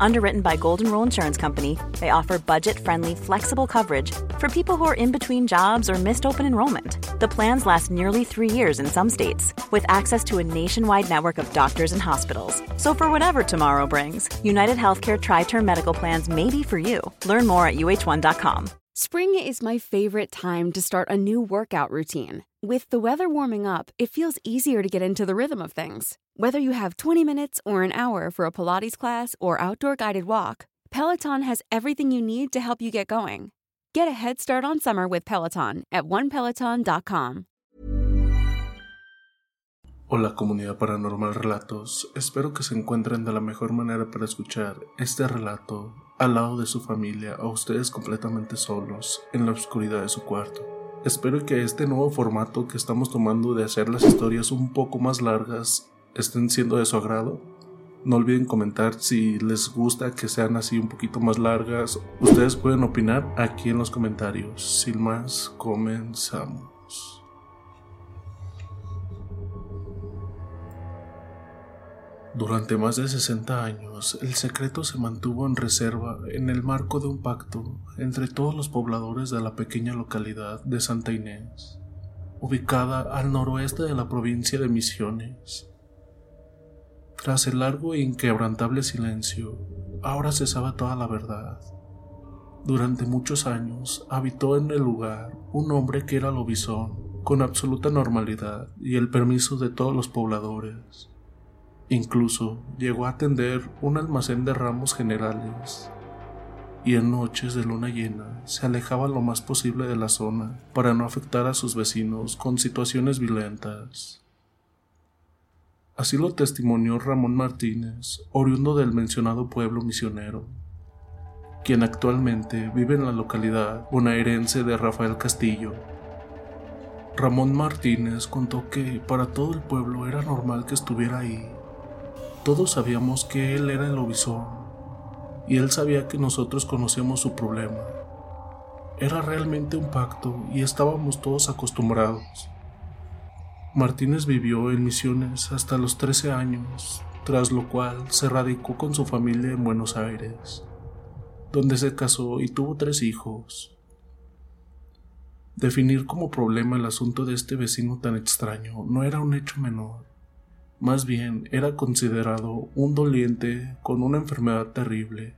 Underwritten by Golden Rule Insurance Company, they offer budget friendly, flexible coverage for people who are in between jobs or missed open enrollment. The plans last nearly three years in some states, with access to a nationwide network of doctors and hospitals. So, for whatever tomorrow brings, United Healthcare Tri Term Medical Plans may be for you. Learn more at uh1.com. Spring is my favorite time to start a new workout routine. With the weather warming up, it feels easier to get into the rhythm of things. Whether you have 20 minutes or an hour for a Pilates class or outdoor guided walk, Peloton has everything you need to help you get going. Get a head start on summer with Peloton at onepeloton.com. Hola comunidad paranormal relatos, espero que se encuentren de la mejor manera para escuchar este relato al lado de su familia o ustedes completamente solos en la oscuridad de su cuarto. Espero que este nuevo formato que estamos tomando de hacer las historias un poco más largas estén siendo de su agrado. No olviden comentar si les gusta que sean así un poquito más largas. Ustedes pueden opinar aquí en los comentarios. Sin más, comenzamos. Durante más de 60 años, el secreto se mantuvo en reserva en el marco de un pacto entre todos los pobladores de la pequeña localidad de Santa Inés, ubicada al noroeste de la provincia de Misiones. Tras el largo e inquebrantable silencio, ahora se sabe toda la verdad. Durante muchos años habitó en el lugar un hombre que era lobizón, con absoluta normalidad y el permiso de todos los pobladores. Incluso llegó a atender un almacén de ramos generales y en noches de luna llena se alejaba lo más posible de la zona para no afectar a sus vecinos con situaciones violentas. Así lo testimonió Ramón Martínez, oriundo del mencionado pueblo misionero, quien actualmente vive en la localidad bonaerense de Rafael Castillo. Ramón Martínez contó que para todo el pueblo era normal que estuviera ahí, todos sabíamos que él era el obisón y él sabía que nosotros conocíamos su problema. Era realmente un pacto y estábamos todos acostumbrados. Martínez vivió en Misiones hasta los 13 años, tras lo cual se radicó con su familia en Buenos Aires, donde se casó y tuvo tres hijos. Definir como problema el asunto de este vecino tan extraño no era un hecho menor. Más bien era considerado un doliente con una enfermedad terrible.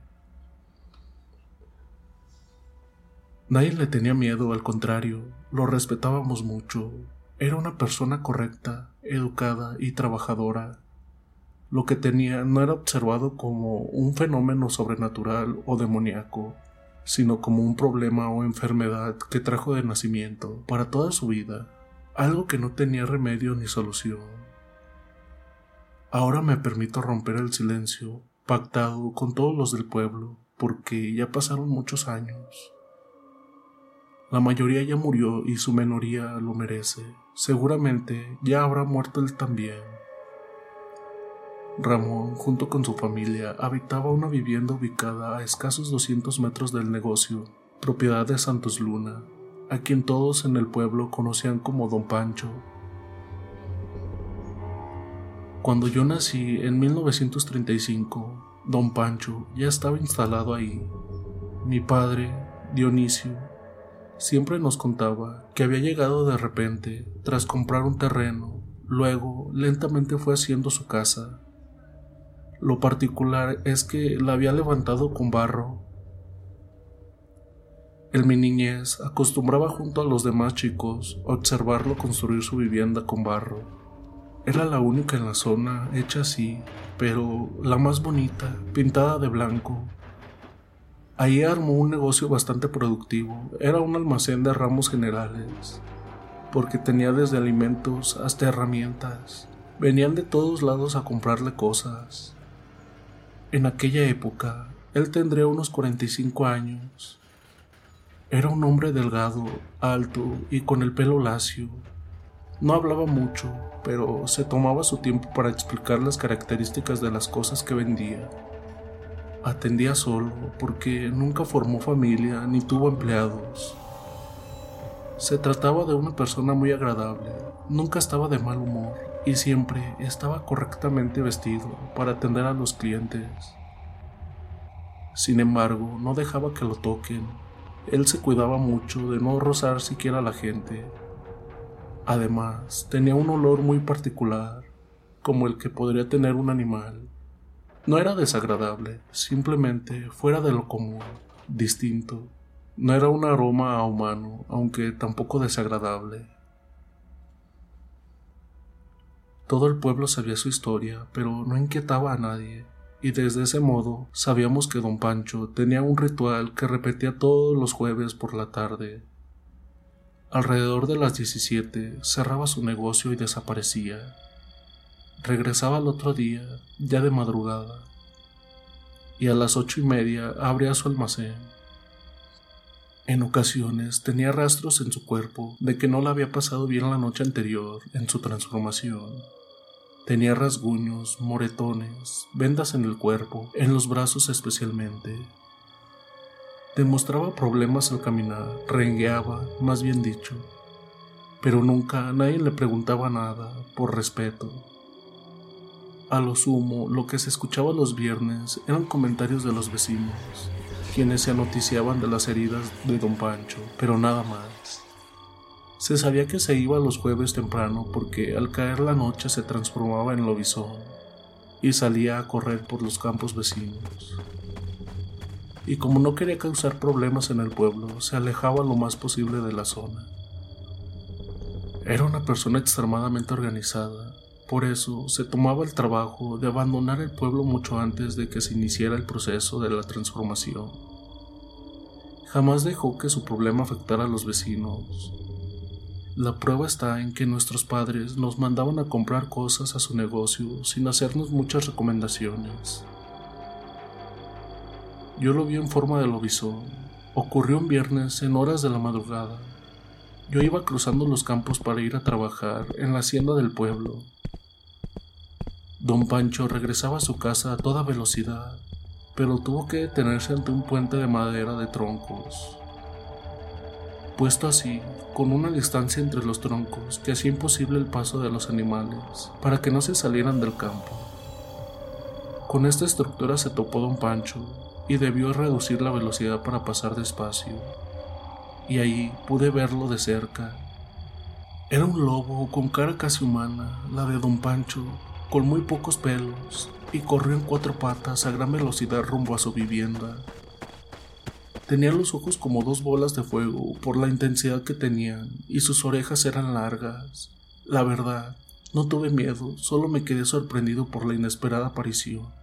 Nadie le tenía miedo, al contrario, lo respetábamos mucho. Era una persona correcta, educada y trabajadora. Lo que tenía no era observado como un fenómeno sobrenatural o demoníaco, sino como un problema o enfermedad que trajo de nacimiento para toda su vida, algo que no tenía remedio ni solución. Ahora me permito romper el silencio pactado con todos los del pueblo, porque ya pasaron muchos años. La mayoría ya murió y su menoría lo merece. Seguramente ya habrá muerto él también. Ramón, junto con su familia, habitaba una vivienda ubicada a escasos 200 metros del negocio, propiedad de Santos Luna, a quien todos en el pueblo conocían como Don Pancho, cuando yo nací en 1935, don Pancho ya estaba instalado ahí. Mi padre, Dionisio, siempre nos contaba que había llegado de repente tras comprar un terreno, luego lentamente fue haciendo su casa. Lo particular es que la había levantado con barro. El mi niñez acostumbraba junto a los demás chicos observarlo construir su vivienda con barro. Era la única en la zona hecha así, pero la más bonita, pintada de blanco. Ahí armó un negocio bastante productivo. Era un almacén de ramos generales, porque tenía desde alimentos hasta herramientas. Venían de todos lados a comprarle cosas. En aquella época, él tendría unos 45 años. Era un hombre delgado, alto y con el pelo lacio, no hablaba mucho, pero se tomaba su tiempo para explicar las características de las cosas que vendía. Atendía solo porque nunca formó familia ni tuvo empleados. Se trataba de una persona muy agradable, nunca estaba de mal humor y siempre estaba correctamente vestido para atender a los clientes. Sin embargo, no dejaba que lo toquen. Él se cuidaba mucho de no rozar siquiera a la gente. Además, tenía un olor muy particular, como el que podría tener un animal. No era desagradable, simplemente fuera de lo común, distinto. No era un aroma a humano, aunque tampoco desagradable. Todo el pueblo sabía su historia, pero no inquietaba a nadie, y desde ese modo sabíamos que don Pancho tenía un ritual que repetía todos los jueves por la tarde. Alrededor de las 17 cerraba su negocio y desaparecía. Regresaba al otro día, ya de madrugada, y a las ocho y media abría su almacén. En ocasiones tenía rastros en su cuerpo de que no la había pasado bien la noche anterior en su transformación. Tenía rasguños, moretones, vendas en el cuerpo, en los brazos especialmente. Demostraba problemas al caminar, rengueaba, más bien dicho, pero nunca nadie le preguntaba nada, por respeto. A lo sumo, lo que se escuchaba los viernes eran comentarios de los vecinos, quienes se anoticiaban de las heridas de don Pancho, pero nada más. Se sabía que se iba los jueves temprano porque al caer la noche se transformaba en lobizón y salía a correr por los campos vecinos. Y como no quería causar problemas en el pueblo, se alejaba lo más posible de la zona. Era una persona extremadamente organizada por eso se tomaba el trabajo de abandonar el pueblo mucho antes de que se iniciara el proceso de la transformación. Jamás dejó que su problema afectara a los vecinos. La prueba está en que nuestros padres nos mandaban a comprar cosas a su negocio sin hacernos muchas recomendaciones. Yo lo vi en forma de lobizón. Ocurrió un viernes en horas de la madrugada. Yo iba cruzando los campos para ir a trabajar en la hacienda del pueblo Don Pancho regresaba a su casa a toda velocidad, pero tuvo que detenerse ante un puente de madera de troncos. Puesto así, con una distancia entre los troncos que hacía imposible el paso de los animales para que no se salieran del campo. Con esta estructura se topó don Pancho y debió reducir la velocidad para pasar despacio. Y ahí pude verlo de cerca. Era un lobo con cara casi humana, la de don Pancho, con muy pocos pelos, y corrió en cuatro patas a gran velocidad rumbo a su vivienda. Tenía los ojos como dos bolas de fuego por la intensidad que tenían, y sus orejas eran largas. La verdad, no tuve miedo, solo me quedé sorprendido por la inesperada aparición.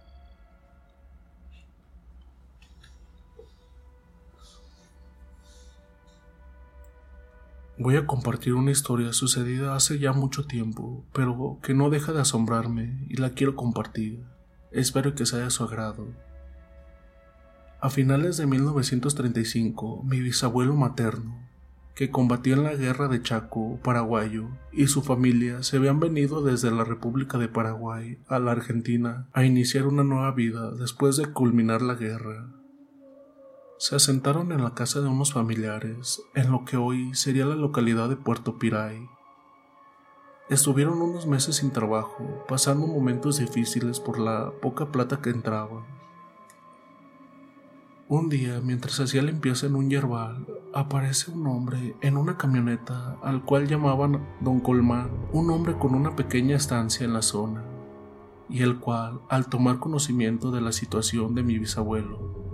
Voy a compartir una historia sucedida hace ya mucho tiempo, pero que no deja de asombrarme y la quiero compartir. Espero que sea de su agrado. A finales de 1935, mi bisabuelo materno, que combatió en la guerra de Chaco, paraguayo, y su familia se habían venido desde la República de Paraguay a la Argentina a iniciar una nueva vida después de culminar la guerra. Se asentaron en la casa de unos familiares, en lo que hoy sería la localidad de Puerto Piray. Estuvieron unos meses sin trabajo, pasando momentos difíciles por la poca plata que entraba. Un día, mientras hacía limpieza en un yerbal, aparece un hombre en una camioneta al cual llamaban Don Colmán, un hombre con una pequeña estancia en la zona, y el cual, al tomar conocimiento de la situación de mi bisabuelo,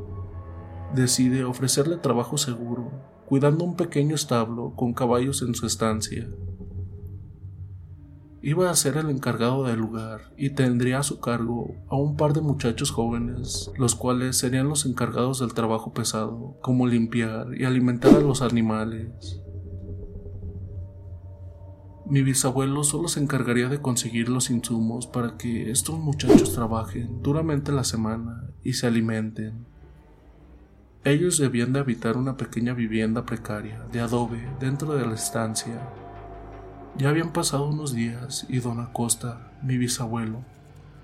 decide ofrecerle trabajo seguro, cuidando un pequeño establo con caballos en su estancia. Iba a ser el encargado del lugar y tendría a su cargo a un par de muchachos jóvenes, los cuales serían los encargados del trabajo pesado, como limpiar y alimentar a los animales. Mi bisabuelo solo se encargaría de conseguir los insumos para que estos muchachos trabajen duramente la semana y se alimenten. Ellos debían de habitar una pequeña vivienda precaria de adobe dentro de la estancia. Ya habían pasado unos días y don Acosta, mi bisabuelo,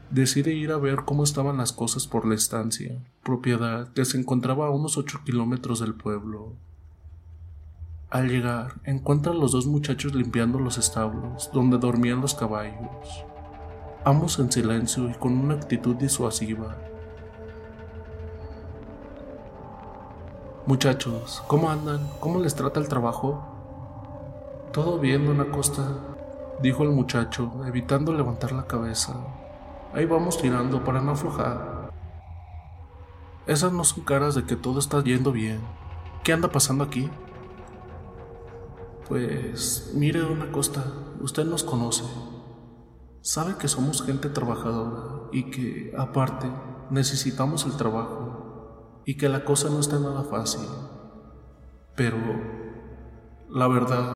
decide ir a ver cómo estaban las cosas por la estancia, propiedad que se encontraba a unos ocho kilómetros del pueblo. Al llegar, encuentra a los dos muchachos limpiando los establos donde dormían los caballos, ambos en silencio y con una actitud disuasiva. Muchachos, ¿cómo andan? ¿Cómo les trata el trabajo? Todo bien, don Acosta, dijo el muchacho, evitando levantar la cabeza. Ahí vamos tirando para no aflojar. Esas no son caras de que todo está yendo bien. ¿Qué anda pasando aquí? Pues mire, don Acosta, usted nos conoce. Sabe que somos gente trabajadora y que, aparte, necesitamos el trabajo y que la cosa no está nada fácil. Pero, la verdad...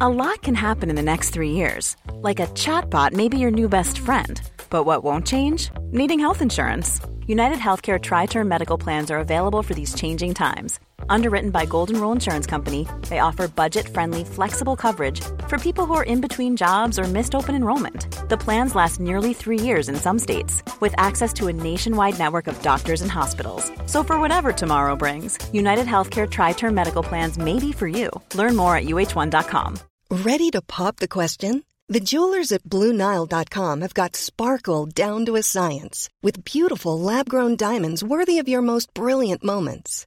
A lot can happen in the next three years. Like a chatbot may be your new best friend. But what won't change? Needing health insurance. United Healthcare Tri Term Medical Plans are available for these changing times Underwritten by Golden Rule Insurance Company, they offer budget-friendly, flexible coverage for people who are in between jobs or missed open enrollment. The plans last nearly three years in some states, with access to a nationwide network of doctors and hospitals. So for whatever tomorrow brings, United Healthcare Tri-Term Medical Plans may be for you. Learn more at uh1.com. Ready to pop the question? The jewelers at BlueNile.com have got sparkle down to a science with beautiful lab-grown diamonds worthy of your most brilliant moments.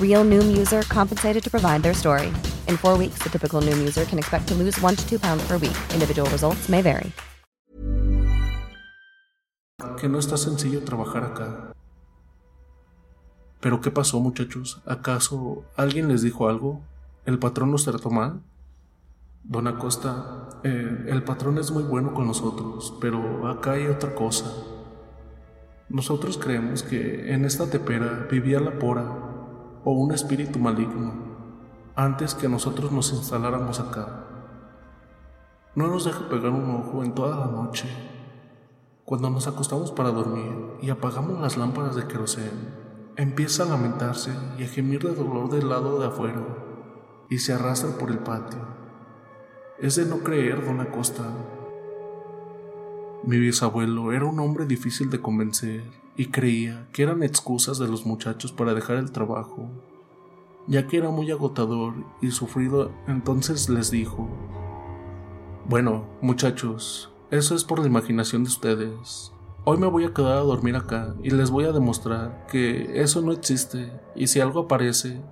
Real Noom user compensated to provide their story. In four weeks, the typical Noom user can expect to lose one to two pounds per week. Individual results may vary. Que no está sencillo trabajar acá. ¿Pero qué pasó, muchachos? ¿Acaso alguien les dijo algo? ¿El patrón nos trató mal? Don Acosta, eh, el patrón es muy bueno con nosotros, pero acá hay otra cosa. Nosotros creemos que en esta tepera vivía la pora o un espíritu maligno antes que nosotros nos instaláramos acá. No nos deja pegar un ojo en toda la noche. Cuando nos acostamos para dormir y apagamos las lámparas de queroseno, empieza a lamentarse y a gemir de dolor del lado de afuera y se arrastra por el patio. Es de no creer, don Acosta. Mi bisabuelo era un hombre difícil de convencer y creía que eran excusas de los muchachos para dejar el trabajo ya que era muy agotador y sufrido, entonces les dijo, bueno, muchachos, eso es por la imaginación de ustedes. Hoy me voy a quedar a dormir acá y les voy a demostrar que eso no existe y si algo aparece,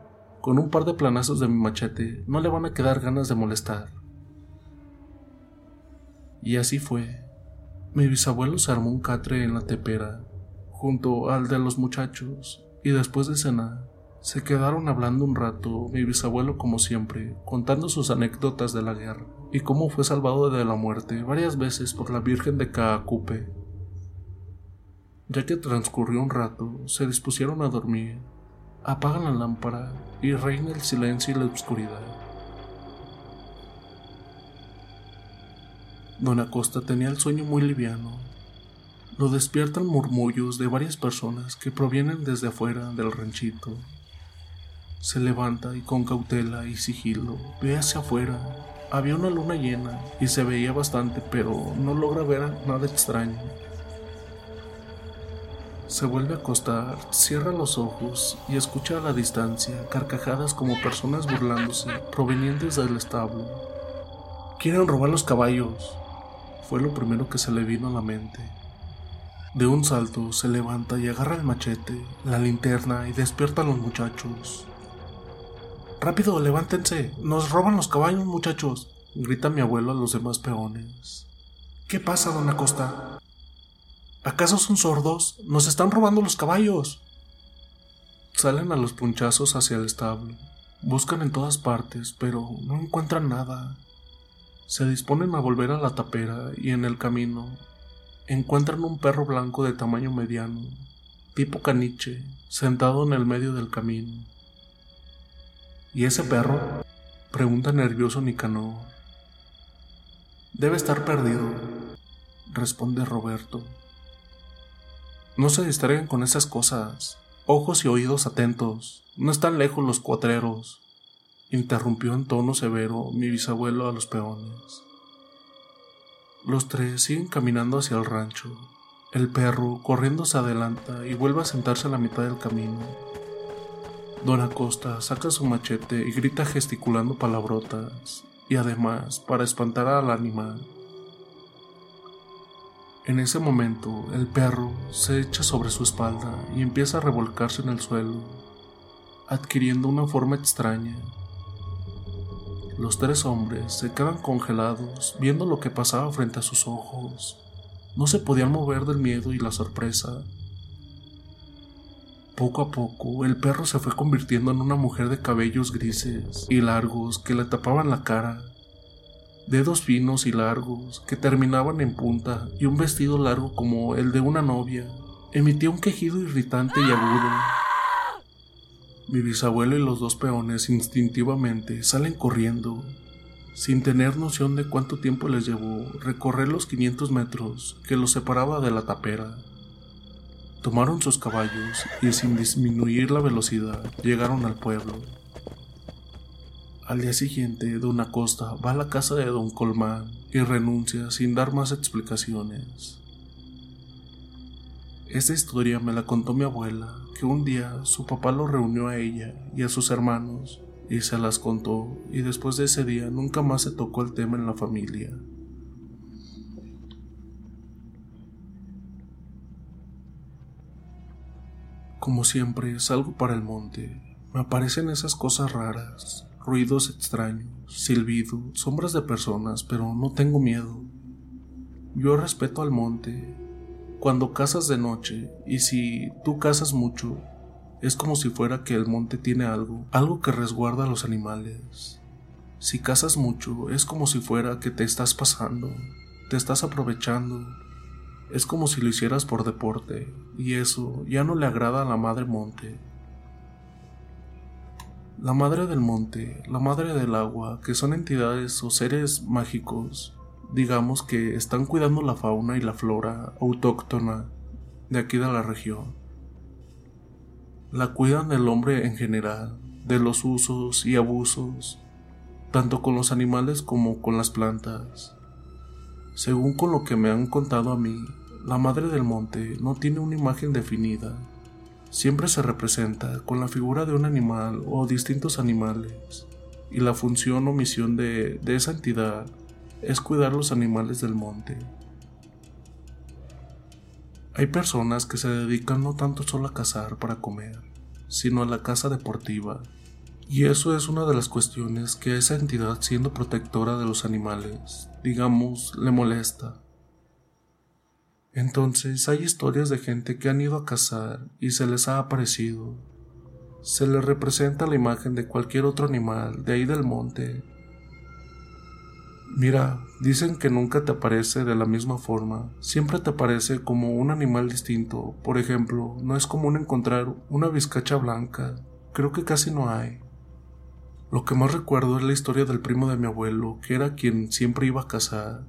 con un par de planazos de mi machete, no le van a quedar ganas de molestar. Y así fue. Mi bisabuelo se armó un catre en la tepera, junto al de los muchachos, y después de cenar, se quedaron hablando un rato, mi bisabuelo como siempre, contando sus anécdotas de la guerra y cómo fue salvado de la muerte varias veces por la Virgen de Caacupe. Ya que transcurrió un rato, se dispusieron a dormir. Apagan la lámpara y reina el silencio y la oscuridad. Don Acosta tenía el sueño muy liviano. Lo despiertan murmullos de varias personas que provienen desde afuera del ranchito. Se levanta y con cautela y sigilo ve hacia afuera. Había una luna llena y se veía bastante, pero no logra ver nada extraño. Se vuelve a acostar, cierra los ojos y escucha a la distancia carcajadas como personas burlándose provenientes del establo. Quieren robar los caballos. Fue lo primero que se le vino a la mente. De un salto se levanta y agarra el machete, la linterna y despierta a los muchachos. Rápido, levántense. Nos roban los caballos, muchachos. Grita mi abuelo a los demás peones. ¿Qué pasa, don Acosta? ¿Acaso son sordos? Nos están robando los caballos. Salen a los punchazos hacia el establo. Buscan en todas partes, pero no encuentran nada. Se disponen a volver a la tapera y en el camino encuentran un perro blanco de tamaño mediano, tipo caniche, sentado en el medio del camino. ¿Y ese perro? Pregunta nervioso Nicanor. Debe estar perdido, responde Roberto. No se distraigan con esas cosas. Ojos y oídos atentos. No están lejos los cuatreros. Interrumpió en tono severo mi bisabuelo a los peones. Los tres siguen caminando hacia el rancho. El perro, corriendo, se adelanta y vuelve a sentarse a la mitad del camino. Don Acosta saca su machete y grita gesticulando palabrotas, y además para espantar al animal. En ese momento, el perro se echa sobre su espalda y empieza a revolcarse en el suelo, adquiriendo una forma extraña. Los tres hombres se quedan congelados viendo lo que pasaba frente a sus ojos. No se podían mover del miedo y la sorpresa. Poco a poco, el perro se fue convirtiendo en una mujer de cabellos grises y largos que le tapaban la cara, dedos finos y largos que terminaban en punta y un vestido largo como el de una novia. Emitía un quejido irritante y agudo. Mi bisabuelo y los dos peones instintivamente salen corriendo, sin tener noción de cuánto tiempo les llevó recorrer los 500 metros que los separaba de la tapera. Tomaron sus caballos y sin disminuir la velocidad llegaron al pueblo. Al día siguiente, Don Acosta va a la casa de Don Colmán y renuncia sin dar más explicaciones. Esta historia me la contó mi abuela, que un día su papá lo reunió a ella y a sus hermanos y se las contó y después de ese día nunca más se tocó el tema en la familia. Como siempre, salgo para el monte. Me aparecen esas cosas raras, ruidos extraños, silbido, sombras de personas, pero no tengo miedo. Yo respeto al monte. Cuando cazas de noche, y si tú cazas mucho, es como si fuera que el monte tiene algo, algo que resguarda a los animales. Si cazas mucho, es como si fuera que te estás pasando, te estás aprovechando, es como si lo hicieras por deporte, y eso ya no le agrada a la madre monte. La madre del monte, la madre del agua, que son entidades o seres mágicos, digamos que están cuidando la fauna y la flora autóctona de aquí de la región. La cuidan del hombre en general, de los usos y abusos, tanto con los animales como con las plantas. Según con lo que me han contado a mí, la Madre del Monte no tiene una imagen definida. Siempre se representa con la figura de un animal o distintos animales, y la función o misión de, de esa entidad es cuidar los animales del monte. Hay personas que se dedican no tanto solo a cazar para comer, sino a la caza deportiva, y eso es una de las cuestiones que esa entidad siendo protectora de los animales, digamos, le molesta. Entonces hay historias de gente que han ido a cazar y se les ha aparecido. Se les representa la imagen de cualquier otro animal de ahí del monte. Mira, dicen que nunca te aparece de la misma forma, siempre te aparece como un animal distinto. Por ejemplo, no es común encontrar una vizcacha blanca, creo que casi no hay. Lo que más recuerdo es la historia del primo de mi abuelo, que era quien siempre iba a cazar.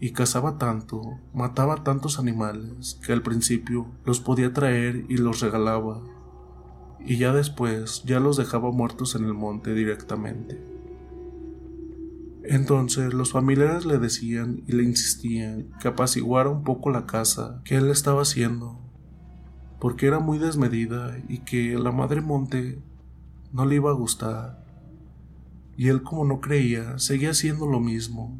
Y cazaba tanto, mataba tantos animales, que al principio los podía traer y los regalaba. Y ya después ya los dejaba muertos en el monte directamente. Entonces los familiares le decían y le insistían que apaciguara un poco la casa que él estaba haciendo, porque era muy desmedida y que la madre monte no le iba a gustar. Y él como no creía, seguía haciendo lo mismo.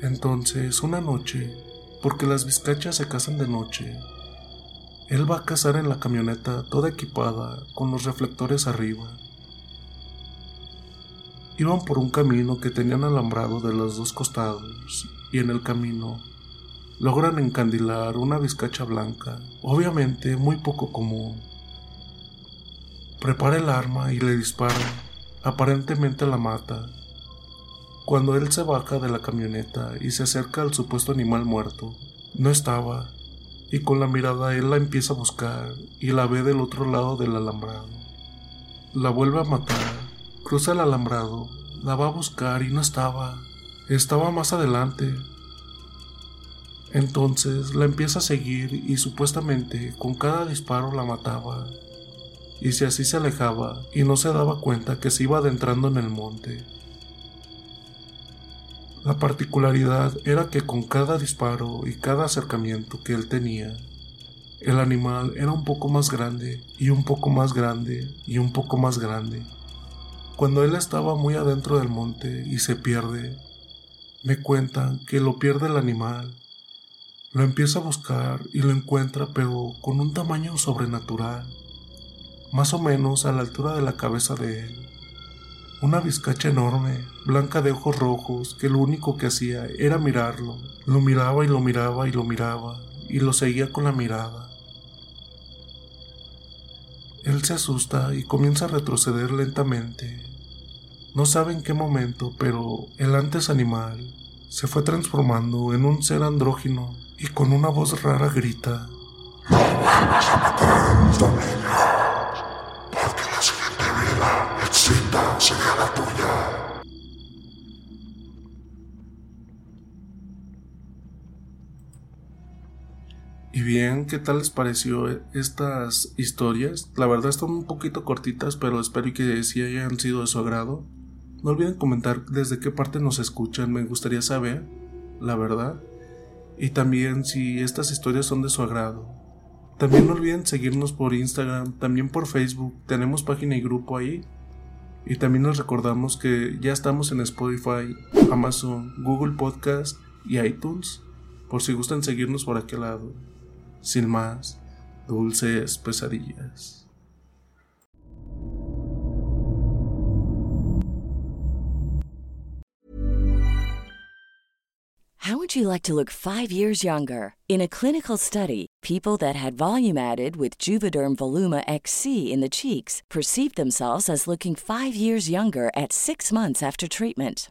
Entonces, una noche, porque las vizcachas se casan de noche, él va a cazar en la camioneta toda equipada con los reflectores arriba Iban por un camino que tenían alambrado de los dos costados y en el camino logran encandilar una vizcacha blanca, obviamente muy poco común. Prepara el arma y le dispara, aparentemente la mata. Cuando él se baja de la camioneta y se acerca al supuesto animal muerto, no estaba, y con la mirada él la empieza a buscar y la ve del otro lado del alambrado. La vuelve a matar Cruza el alambrado, la va a buscar y no estaba. Estaba más adelante. Entonces la empieza a seguir y supuestamente con cada disparo la mataba. Y si así se alejaba y no se daba cuenta que se iba adentrando en el monte. La particularidad era que con cada disparo y cada acercamiento que él tenía, el animal era un poco más grande y un poco más grande y un poco más grande. Cuando él estaba muy adentro del monte y se pierde, me cuentan que lo pierde el animal. Lo empieza a buscar y lo encuentra pero con un tamaño sobrenatural, más o menos a la altura de la cabeza de él. Una vizcacha enorme, blanca de ojos rojos, que lo único que hacía era mirarlo. Lo miraba y lo miraba y lo miraba, y lo seguía con la mirada. Él se asusta y comienza a retroceder lentamente. No sabe en qué momento, pero el antes animal se fue transformando en un ser andrógino y con una voz rara grita. No vuelvas a matar porque la siguiente vida sería la tuya. Y bien, ¿qué tal les pareció estas historias? La verdad están un poquito cortitas, pero espero que sí hayan sido de su agrado. No olviden comentar desde qué parte nos escuchan, me gustaría saber, la verdad. Y también si estas historias son de su agrado. También no olviden seguirnos por Instagram, también por Facebook, tenemos página y grupo ahí. Y también nos recordamos que ya estamos en Spotify, Amazon, Google Podcast y iTunes, por si gustan seguirnos por aquel lado. Sin más, dulces pesadillas. How would you like to look five years younger? In a clinical study, people that had volume added with Juvederm Voluma XC in the cheeks perceived themselves as looking five years younger at six months after treatment.